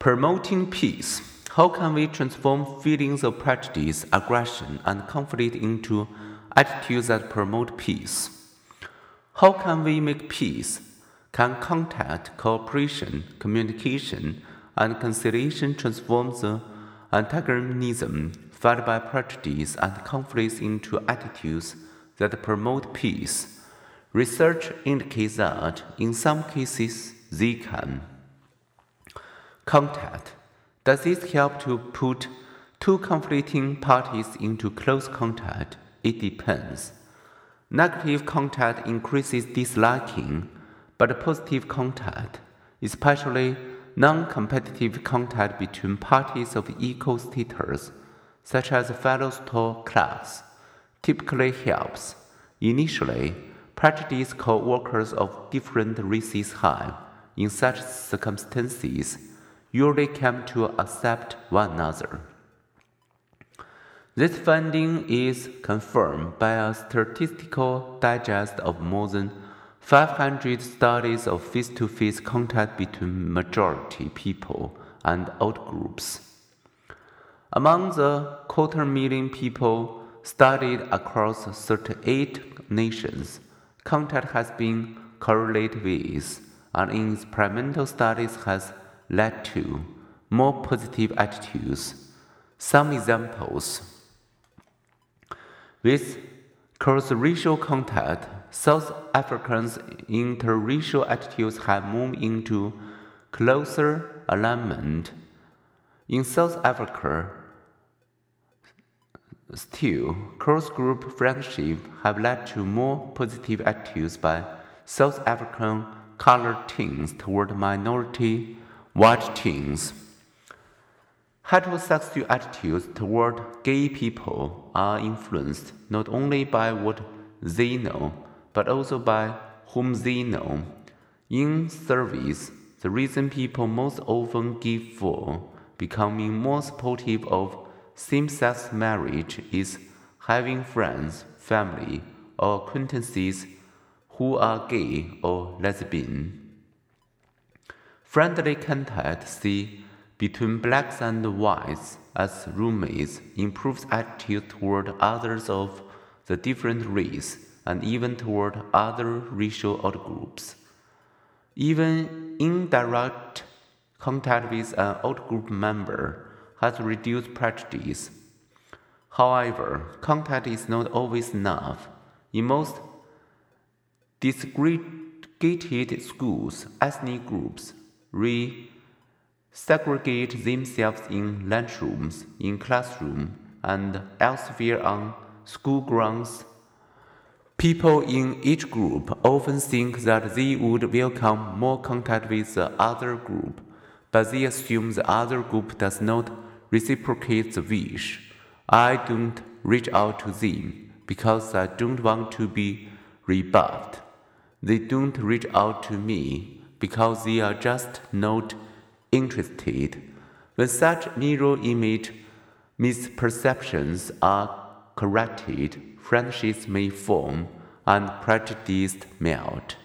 Promoting peace. How can we transform feelings of prejudice, aggression, and conflict into attitudes that promote peace? How can we make peace? Can contact, cooperation, communication, and conciliation transform the antagonism felt by prejudice and conflicts into attitudes that promote peace? Research indicates that in some cases they can. Contact. Does this help to put two conflicting parties into close contact? It depends. Negative contact increases disliking, but positive contact, especially non competitive contact between parties of equal status, such as fellow store class, typically helps. Initially, prejudice co workers of different races have, in such circumstances, usually come to accept one another. This finding is confirmed by a statistical digest of more than 500 studies of face to face contact between majority people and outgroups. Among the quarter million people studied across 38 nations, contact has been correlated with, and in experimental studies has led to more positive attitudes. Some examples. With cross-racial contact, South Africans' interracial attitudes have moved into closer alignment. In South Africa, still, cross-group friendship have led to more positive attitudes by South African colored teens toward minority white teens. Heterosexual attitudes toward gay people are influenced not only by what they know, but also by whom they know. In surveys, the reason people most often give for becoming more supportive of same sex marriage is having friends, family, or acquaintances who are gay or lesbian. Friendly contact, see, between blacks and whites as roommates improves attitude toward others of the different race and even toward other racial outgroups. Even indirect contact with an outgroup member has reduced prejudice. However, contact is not always enough. In most desegregated schools, ethnic groups re-segregate themselves in lunchrooms, in classrooms, and elsewhere on school grounds. People in each group often think that they would welcome more contact with the other group, but they assume the other group does not reciprocate the wish. I don't reach out to them because I don't want to be rebuffed. They don't reach out to me because they are just not interested. When such mirror image misperceptions are corrected, friendships may form and prejudice melt.